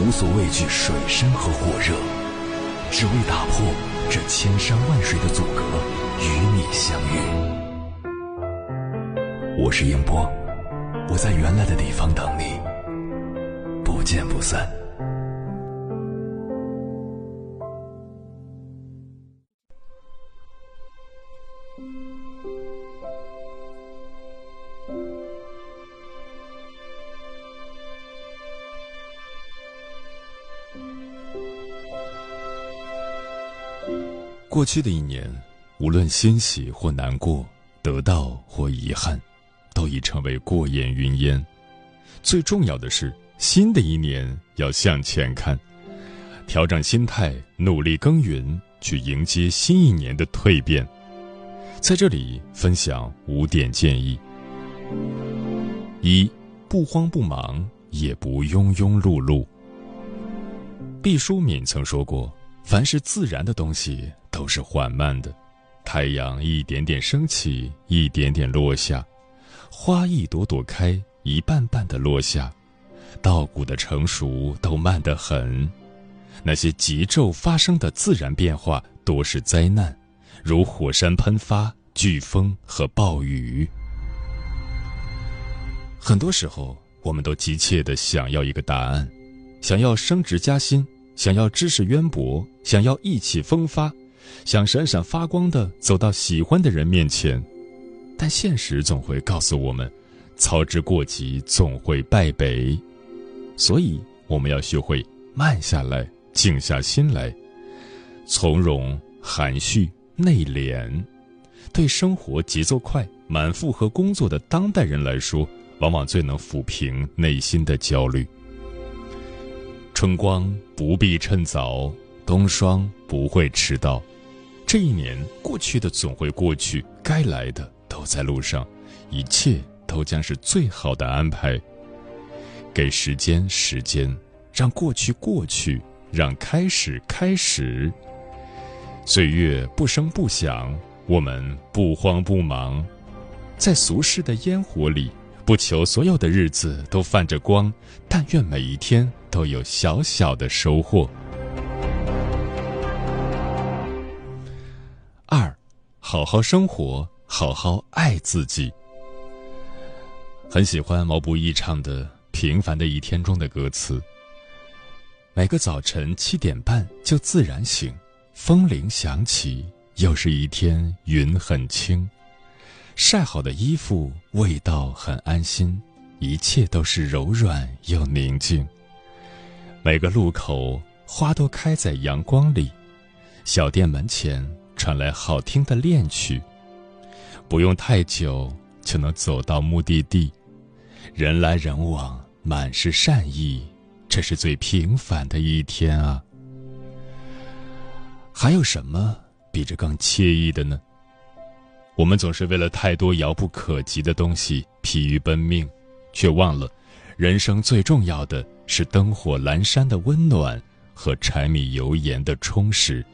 无所畏惧水深和火热，只为打破这千山万水的阻隔，与你相遇。我是英波，我在原来的地方等你，不见不散。过去的一年，无论欣喜或难过，得到或遗憾，都已成为过眼云烟。最重要的是，新的一年要向前看，调整心态，努力耕耘，去迎接新一年的蜕变。在这里分享五点建议：一、不慌不忙，也不庸庸碌碌。毕淑敏曾说过：“凡是自然的东西。”都是缓慢的，太阳一点点升起，一点点落下，花一朵朵开，一瓣瓣的落下，稻谷的成熟都慢得很。那些急骤发生的自然变化多是灾难，如火山喷发、飓风和暴雨。很多时候，我们都急切的想要一个答案，想要升职加薪，想要知识渊博，想要意气风发。想闪闪发光的走到喜欢的人面前，但现实总会告诉我们，操之过急总会败北，所以我们要学会慢下来，静下心来，从容、含蓄、内敛。对生活节奏快、满负荷工作的当代人来说，往往最能抚平内心的焦虑。春光不必趁早，冬霜不会迟到。这一年过去的总会过去，该来的都在路上，一切都将是最好的安排。给时间时间，让过去过去，让开始开始。岁月不声不响，我们不慌不忙，在俗世的烟火里，不求所有的日子都泛着光，但愿每一天都有小小的收获。好好生活，好好爱自己。很喜欢毛不易唱的《平凡的一天》中的歌词。每个早晨七点半就自然醒，风铃响起，又是一天，云很轻，晒好的衣服味道很安心，一切都是柔软又宁静。每个路口花都开在阳光里，小店门前。传来好听的恋曲，不用太久就能走到目的地。人来人往，满是善意，这是最平凡的一天啊！还有什么比这更惬意的呢？我们总是为了太多遥不可及的东西疲于奔命，却忘了，人生最重要的是灯火阑珊的温暖和柴米油盐的充实。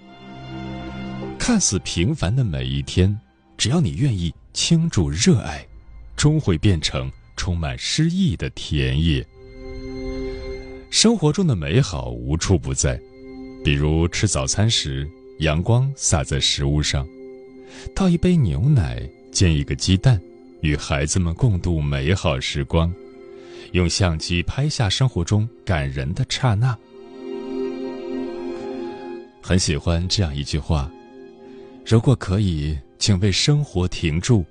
看似平凡的每一天，只要你愿意倾注热爱，终会变成充满诗意的田野。生活中的美好无处不在，比如吃早餐时，阳光洒在食物上；倒一杯牛奶，煎一个鸡蛋，与孩子们共度美好时光；用相机拍下生活中感人的刹那。很喜欢这样一句话。如果可以，请为生活停住，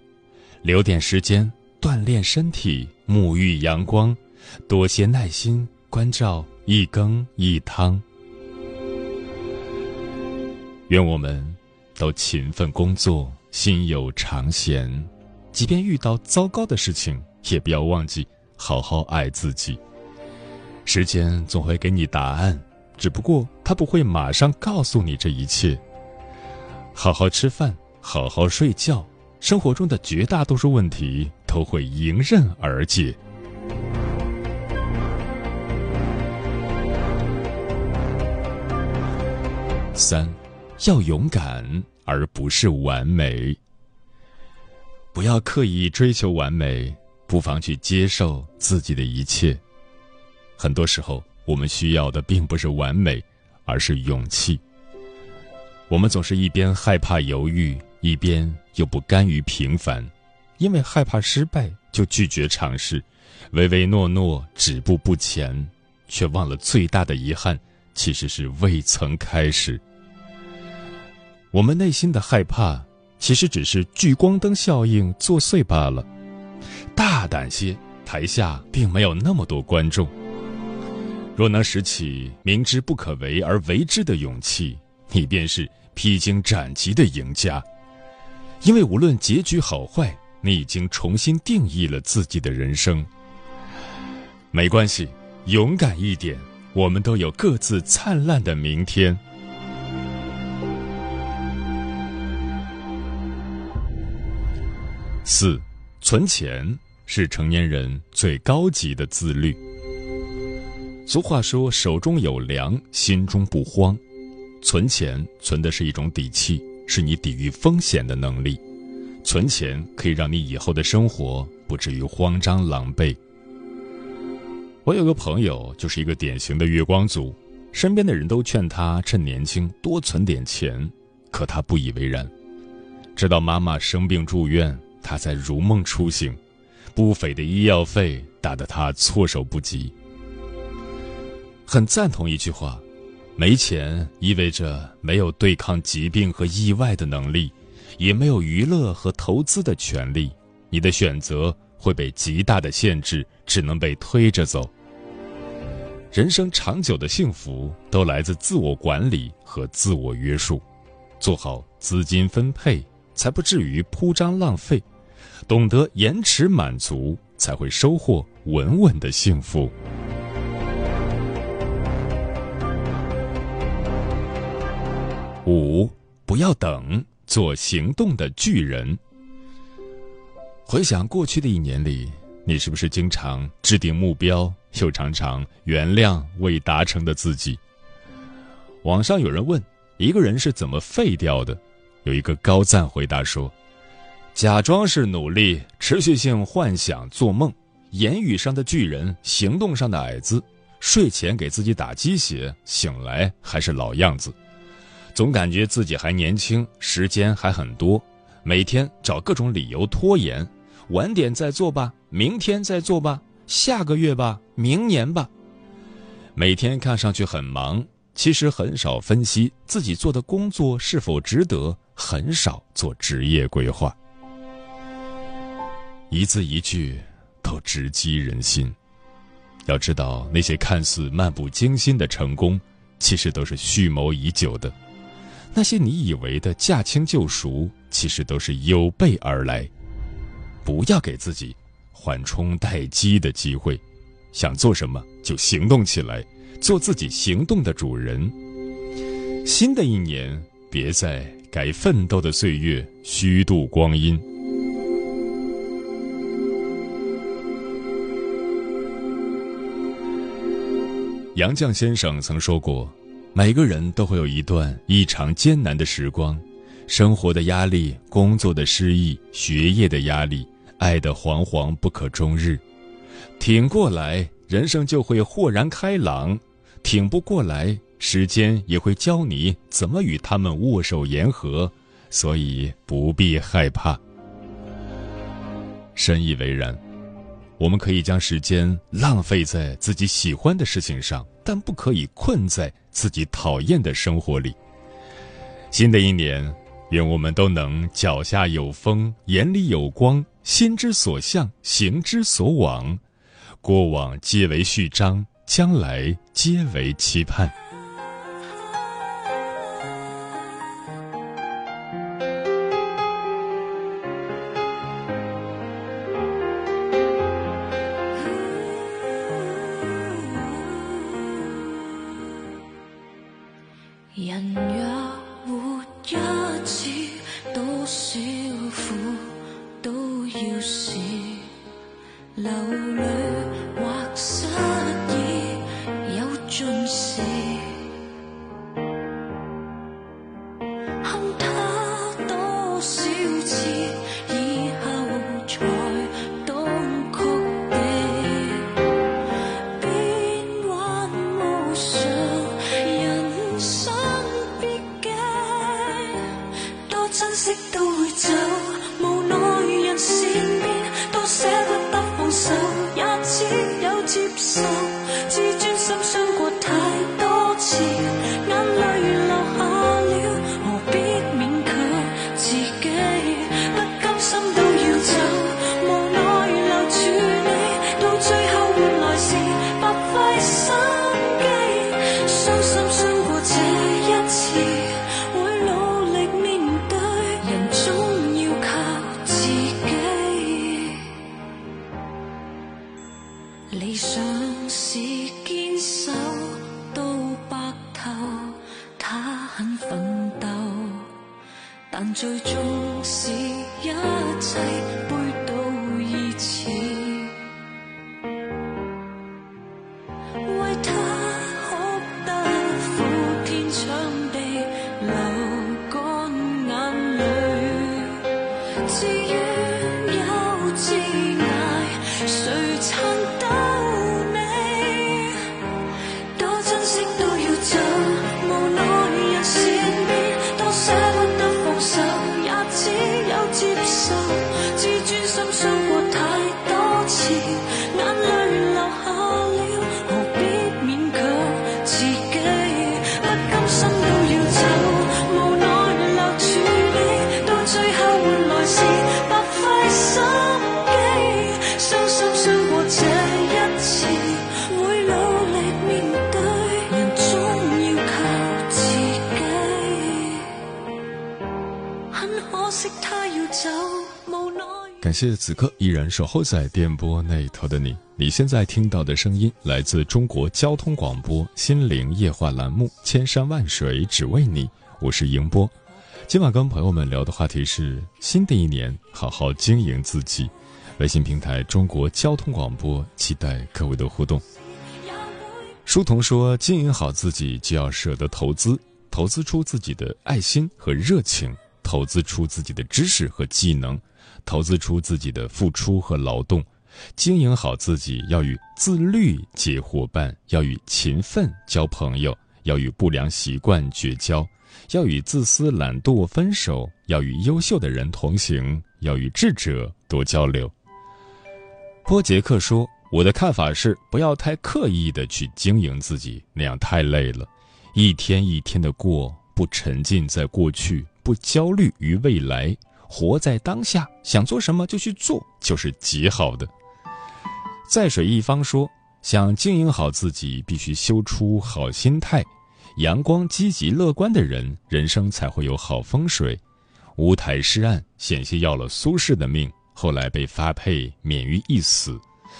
留点时间锻炼身体，沐浴阳光，多些耐心关照一羹一汤。愿我们都勤奋工作，心有常闲，即便遇到糟糕的事情，也不要忘记好好爱自己。时间总会给你答案，只不过他不会马上告诉你这一切。好好吃饭，好好睡觉，生活中的绝大多数问题都会迎刃而解。三，要勇敢，而不是完美。不要刻意追求完美，不妨去接受自己的一切。很多时候，我们需要的并不是完美，而是勇气。我们总是一边害怕犹豫，一边又不甘于平凡，因为害怕失败就拒绝尝试，唯唯诺诺，止步不前，却忘了最大的遗憾其实是未曾开始。我们内心的害怕，其实只是聚光灯效应作祟罢了。大胆些，台下并没有那么多观众。若能拾起明知不可为而为之的勇气，你便是披荆斩棘的赢家。因为无论结局好坏，你已经重新定义了自己的人生。没关系，勇敢一点，我们都有各自灿烂的明天。四，存钱是成年人最高级的自律。俗话说：“手中有粮，心中不慌。”存钱存的是一种底气，是你抵御风险的能力。存钱可以让你以后的生活不至于慌张狼狈。我有个朋友就是一个典型的月光族，身边的人都劝他趁年轻多存点钱，可他不以为然。直到妈妈生病住院。他才如梦初醒，不菲的医药费打得他措手不及。很赞同一句话：没钱意味着没有对抗疾病和意外的能力，也没有娱乐和投资的权利。你的选择会被极大的限制，只能被推着走。人生长久的幸福都来自自我管理和自我约束，做好资金分配。才不至于铺张浪费，懂得延迟满足，才会收获稳稳的幸福。五，不要等，做行动的巨人。回想过去的一年里，你是不是经常制定目标，又常常原谅未达成的自己？网上有人问，一个人是怎么废掉的？有一个高赞回答说：“假装是努力，持续性幻想、做梦，言语上的巨人，行动上的矮子，睡前给自己打鸡血，醒来还是老样子，总感觉自己还年轻，时间还很多，每天找各种理由拖延，晚点再做吧，明天再做吧，下个月吧，明年吧，每天看上去很忙，其实很少分析自己做的工作是否值得。”很少做职业规划，一字一句都直击人心。要知道，那些看似漫不经心的成功，其实都是蓄谋已久的；那些你以为的驾轻就熟，其实都是有备而来。不要给自己缓冲待机的机会，想做什么就行动起来，做自己行动的主人。新的一年，别再。该奋斗的岁月虚度光阴。杨绛先生曾说过：“每个人都会有一段异常艰难的时光，生活的压力、工作的失意、学业的压力、爱的惶惶不可终日。挺过来，人生就会豁然开朗；挺不过来。”时间也会教你怎么与他们握手言和，所以不必害怕。深以为然，我们可以将时间浪费在自己喜欢的事情上，但不可以困在自己讨厌的生活里。新的一年，愿我们都能脚下有风，眼里有光，心之所向，行之所往。过往皆为序章，将来皆为期盼。人若活一次，多少苦都要试，流泪或失意。谢此刻依然守候在电波那头的你。你现在听到的声音来自中国交通广播《心灵夜话》栏目《千山万水只为你》，我是迎波。今晚跟朋友们聊的话题是：新的一年，好好经营自己。微信平台中国交通广播，期待各位的互动。书童说：经营好自己，就要舍得投资，投资出自己的爱心和热情，投资出自己的知识和技能。投资出自己的付出和劳动，经营好自己，要与自律结伙伴，要与勤奋交朋友，要与不良习惯绝交，要与自私懒惰分手，要与优秀的人同行，要与智者多交流。波杰克说：“我的看法是，不要太刻意的去经营自己，那样太累了。一天一天的过，不沉浸在过去，不焦虑于未来。”活在当下，想做什么就去做，就是极好的。在水一方说，想经营好自己，必须修出好心态，阳光、积极、乐观的人，人生才会有好风水。乌台诗案险些要了苏轼的命，后来被发配，免于一死。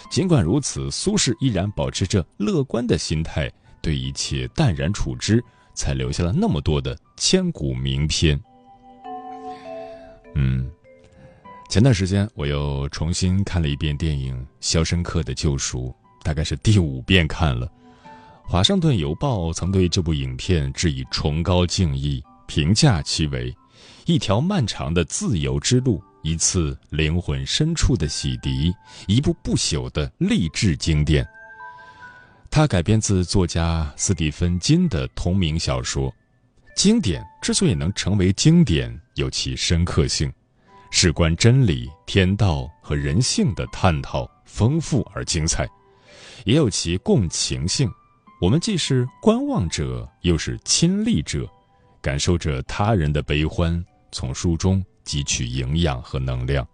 尽管如此，苏轼依然保持着乐观的心态，对一切淡然处之，才留下了那么多的千古名篇。嗯，前段时间我又重新看了一遍电影《肖申克的救赎》，大概是第五遍看了。华盛顿邮报曾对这部影片致以崇高敬意，评价其为一条漫长的自由之路，一次灵魂深处的洗涤，一部不朽的励志经典。它改编自作家斯蒂芬金的同名小说。经典之所以能成为经典，有其深刻性，事关真理、天道和人性的探讨，丰富而精彩；也有其共情性，我们既是观望者，又是亲历者，感受着他人的悲欢，从书中汲取营养和能量。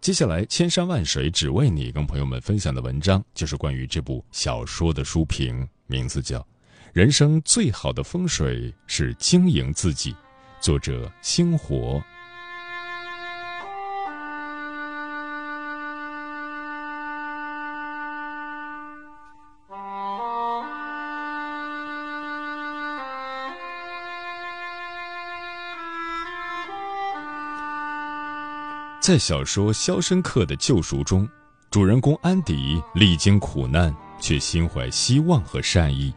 接下来，千山万水只为你，跟朋友们分享的文章就是关于这部小说的书评，名字叫。人生最好的风水是经营自己。作者星火。在小说肖申克的救赎中主人公安迪历经苦难却心怀希望和善意。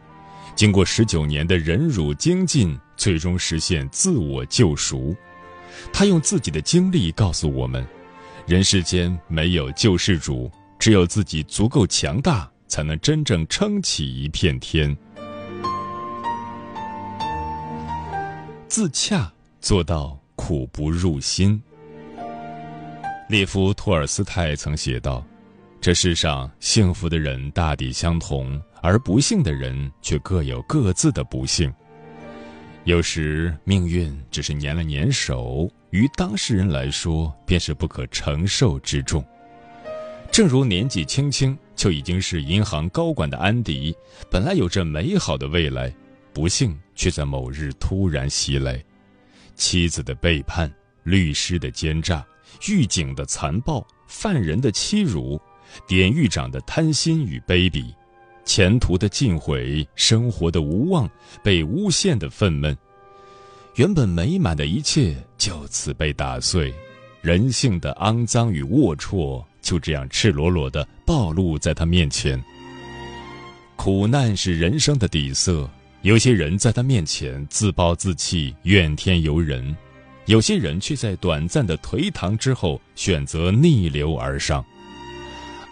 经过十九年的忍辱精进，最终实现自我救赎。他用自己的经历告诉我们：人世间没有救世主，只有自己足够强大，才能真正撑起一片天。自洽做到苦不入心。列夫·托尔斯泰曾写道：“这世上幸福的人大抵相同，而不幸的人却各有各自的不幸。有时命运只是粘了粘手，于当事人来说便是不可承受之重。正如年纪轻轻就已经是银行高管的安迪，本来有着美好的未来，不幸却在某日突然袭来：妻子的背叛，律师的奸诈。”狱警的残暴，犯人的欺辱，典狱长的贪心与卑鄙，前途的尽毁，生活的无望，被诬陷的愤懑，原本美满的一切就此被打碎，人性的肮脏与龌龊就这样赤裸裸地暴露在他面前。苦难是人生的底色，有些人在他面前自暴自弃，怨天尤人。有些人却在短暂的颓唐之后选择逆流而上。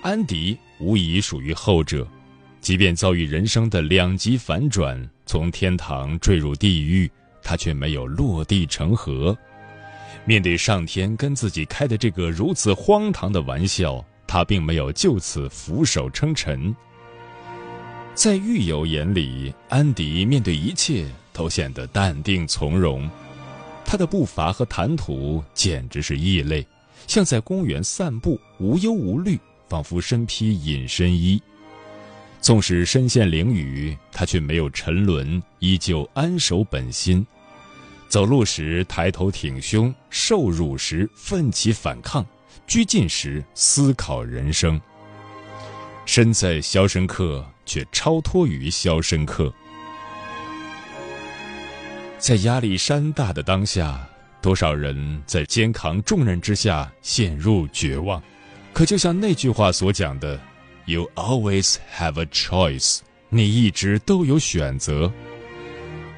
安迪无疑属于后者，即便遭遇人生的两极反转，从天堂坠入地狱，他却没有落地成盒。面对上天跟自己开的这个如此荒唐的玩笑，他并没有就此俯首称臣。在狱友眼里，安迪面对一切都显得淡定从容。他的步伐和谈吐简直是异类，像在公园散步，无忧无虑，仿佛身披隐身衣。纵使身陷囹圄，他却没有沉沦，依旧安守本心。走路时抬头挺胸，受辱时奋起反抗，拘禁时思考人生。身在肖申克，却超脱于肖申克。在压力山大的当下，多少人在肩扛重任之下陷入绝望。可就像那句话所讲的：“You always have a choice。”你一直都有选择。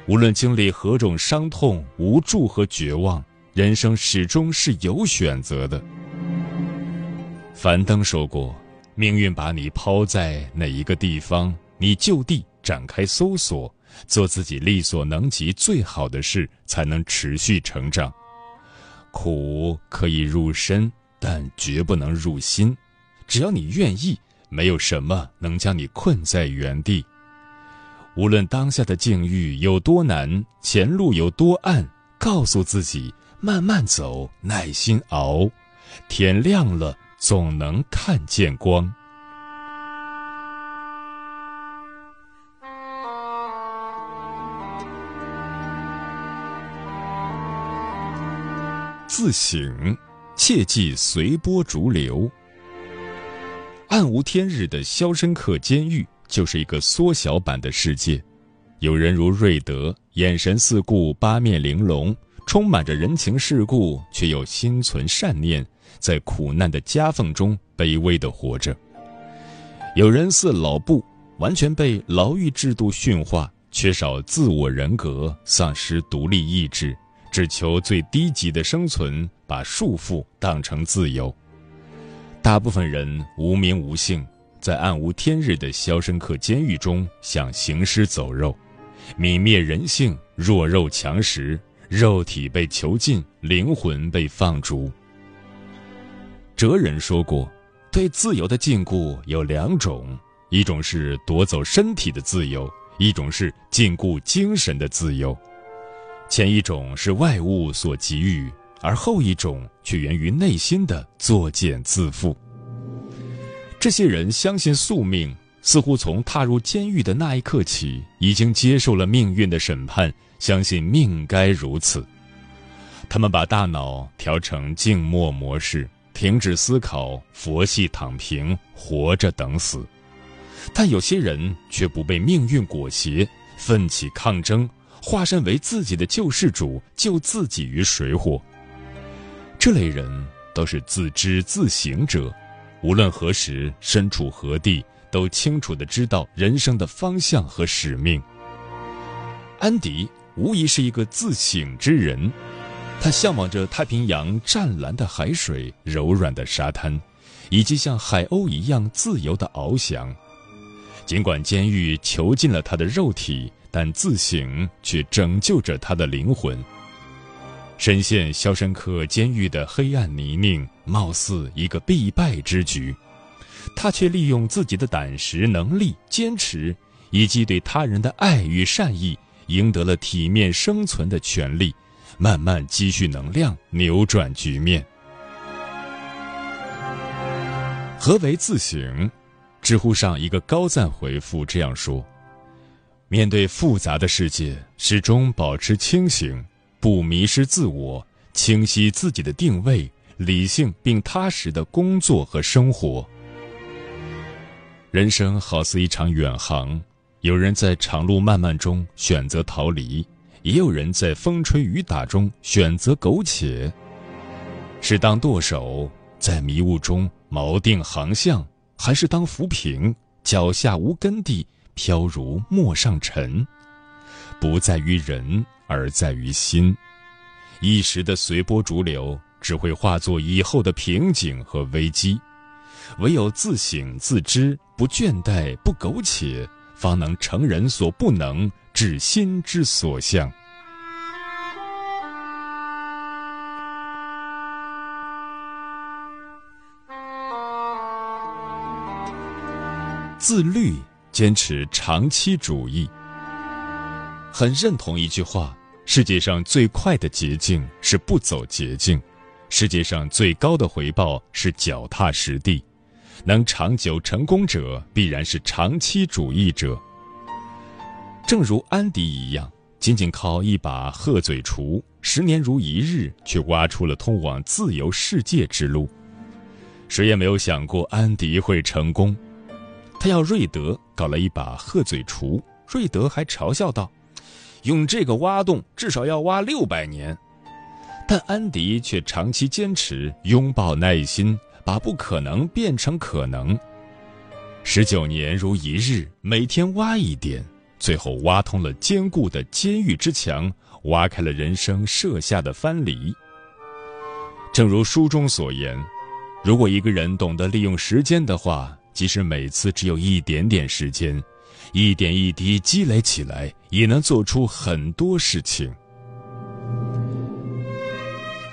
无论经历何种伤痛、无助和绝望，人生始终是有选择的。樊登说过：“命运把你抛在哪一个地方，你就地展开搜索。”做自己力所能及最好的事，才能持续成长。苦可以入身，但绝不能入心。只要你愿意，没有什么能将你困在原地。无论当下的境遇有多难，前路有多暗，告诉自己慢慢走，耐心熬，天亮了，总能看见光。自省，切忌随波逐流。暗无天日的肖申克监狱就是一个缩小版的世界，有人如瑞德，眼神四顾，八面玲珑，充满着人情世故，却又心存善念，在苦难的夹缝中卑微的活着；有人似老布，完全被牢狱制度驯化，缺少自我人格，丧失独立意志。只求最低级的生存，把束缚当成自由。大部分人无名无姓，在暗无天日的肖申克监狱中，像行尸走肉，泯灭人性，弱肉强食，肉体被囚禁，灵魂被放逐。哲人说过，对自由的禁锢有两种：一种是夺走身体的自由，一种是禁锢精神的自由。前一种是外物所给予，而后一种却源于内心的作茧自缚。这些人相信宿命，似乎从踏入监狱的那一刻起，已经接受了命运的审判，相信命该如此。他们把大脑调成静默模式，停止思考，佛系躺平，活着等死。但有些人却不被命运裹挟，奋起抗争。化身为自己的救世主，救自己于水火。这类人都是自知自省者，无论何时身处何地，都清楚的知道人生的方向和使命。安迪无疑是一个自省之人，他向往着太平洋湛蓝的海水、柔软的沙滩，以及像海鸥一样自由的翱翔。尽管监狱囚禁了他的肉体，但自省却拯救着他的灵魂。深陷肖申克监狱的黑暗泥泞，貌似一个必败之局，他却利用自己的胆识、能力、坚持，以及对他人的爱与善意，赢得了体面生存的权利，慢慢积蓄能量，扭转局面。何为自省？知乎上一个高赞回复这样说：“面对复杂的世界，始终保持清醒，不迷失自我，清晰自己的定位，理性并踏实的工作和生活。人生好似一场远航，有人在长路漫漫中选择逃离，也有人在风吹雨打中选择苟且。是当舵手，在迷雾中锚定航向。”还是当浮萍，脚下无根地，飘如陌上尘。不在于人，而在于心。一时的随波逐流，只会化作以后的瓶颈和危机。唯有自省自知，不倦怠，不苟且，方能成人所不能，至心之所向。自律，坚持长期主义。很认同一句话：世界上最快的捷径是不走捷径，世界上最高的回报是脚踏实地。能长久成功者，必然是长期主义者。正如安迪一样，仅仅靠一把鹤嘴锄，十年如一日，却挖出了通往自由世界之路。谁也没有想过安迪会成功。他要瑞德搞了一把鹤嘴锄，瑞德还嘲笑道：“用这个挖洞至少要挖六百年。”但安迪却长期坚持，拥抱耐心，把不可能变成可能。十九年如一日，每天挖一点，最后挖通了坚固的监狱之墙，挖开了人生设下的藩篱。正如书中所言，如果一个人懂得利用时间的话，即使每次只有一点点时间，一点一滴积累起来，也能做出很多事情。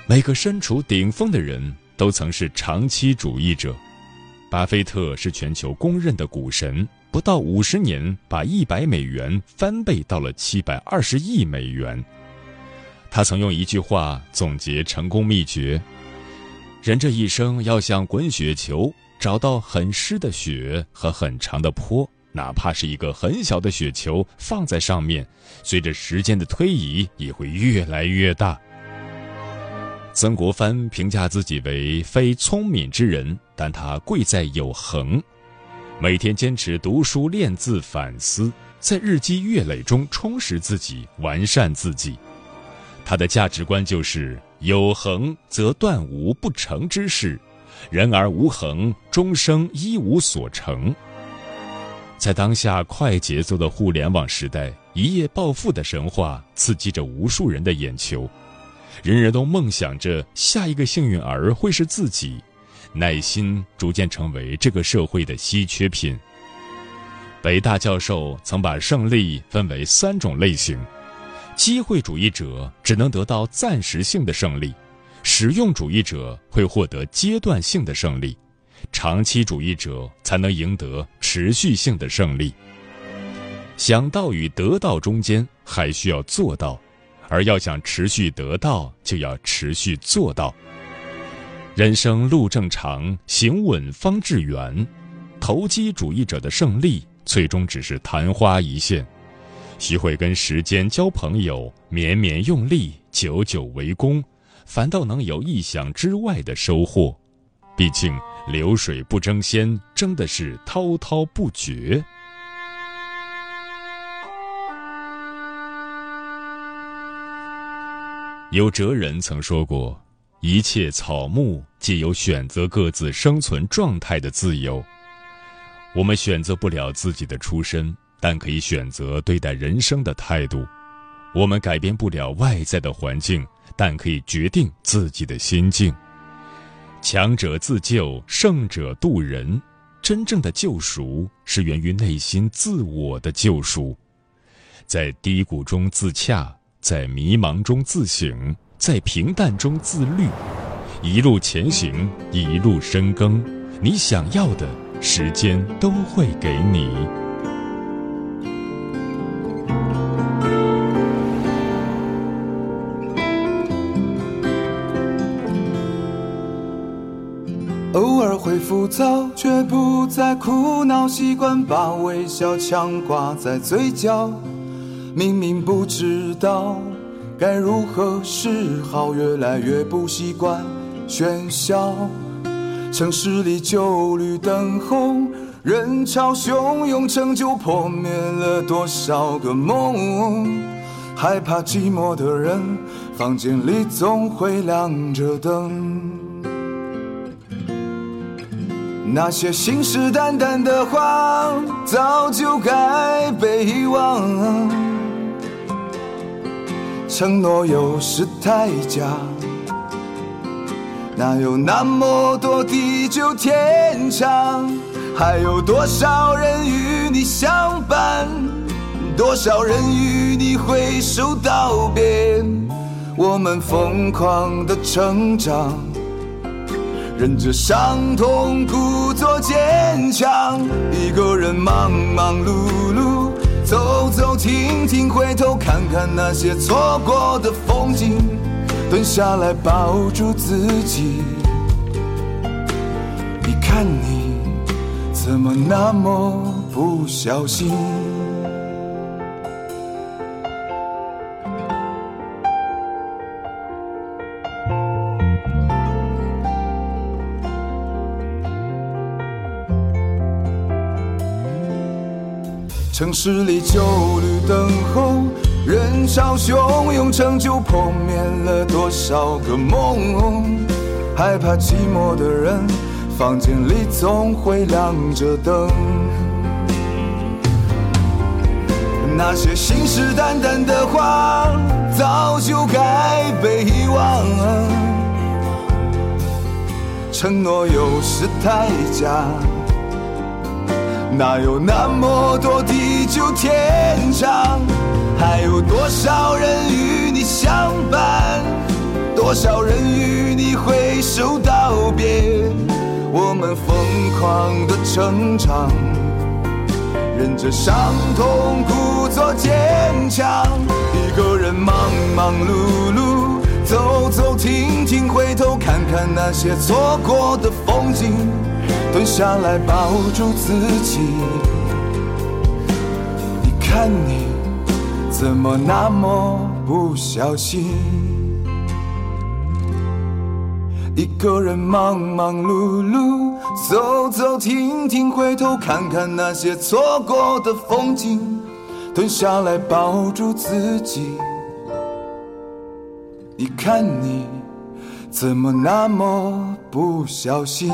每个身处顶峰的人都曾是长期主义者。巴菲特是全球公认的股神，不到五十年，把一百美元翻倍到了七百二十亿美元。他曾用一句话总结成功秘诀：人这一生要像滚雪球。找到很湿的雪和很长的坡，哪怕是一个很小的雪球放在上面，随着时间的推移也会越来越大。曾国藩评价自己为非聪明之人，但他贵在有恒，每天坚持读书练字反思，在日积月累中充实自己，完善自己。他的价值观就是有恒则断无不成之事。人而无恒，终生一无所成。在当下快节奏的互联网时代，一夜暴富的神话刺激着无数人的眼球，人人都梦想着下一个幸运儿会是自己。耐心逐渐成为这个社会的稀缺品。北大教授曾把胜利分为三种类型：机会主义者只能得到暂时性的胜利。实用主义者会获得阶段性的胜利，长期主义者才能赢得持续性的胜利。想到与得到中间还需要做到，而要想持续得到，就要持续做到。人生路正长，行稳方致远。投机主义者的胜利最终只是昙花一现。学会跟时间交朋友，绵绵用力，久久为功。反倒能有意想之外的收获，毕竟流水不争先，争的是滔滔不绝。有哲人曾说过：“一切草木皆有选择各自生存状态的自由。我们选择不了自己的出身，但可以选择对待人生的态度。我们改变不了外在的环境，但可以决定自己的心境。强者自救，胜者渡人。真正的救赎是源于内心自我的救赎。在低谷中自洽，在迷茫中自省，在平淡中自律，一路前行，一路深耕，你想要的，时间都会给你。浮躁，却不再苦恼，习惯把微笑强挂在嘴角。明明不知道该如何是好，越来越不习惯喧嚣。城市里旧绿灯红，人潮汹涌，成就破灭了多少个梦。害怕寂寞的人，房间里总会亮着灯。那些信誓旦旦的话，早就该被遗忘。承诺有时太假，哪有那么多地久天长？还有多少人与你相伴？多少人与你挥手道别？我们疯狂的成长。忍着伤痛，故作坚强。一个人忙忙碌碌，走走停停，回头看看那些错过的风景，蹲下来抱住自己。你看你，怎么那么不小心？城市里旧绿灯红，人潮汹涌，成就破灭了多少个梦。害怕寂寞的人，房间里总会亮着灯。那些信誓旦旦的话，早就该被遗忘。承诺有时太假。哪有那么多地久天长？还有多少人与你相伴？多少人与你挥手道别？我们疯狂的成长，忍着伤痛，故作坚强。一个人忙忙碌碌，走走停停，回头看看那些错过的风景。蹲下来抱住自己，你看你怎么那么不小心？一个人忙忙碌碌，走走停停，回头看看那些错过的风景。蹲下来抱住自己，你看你怎么那么不小心？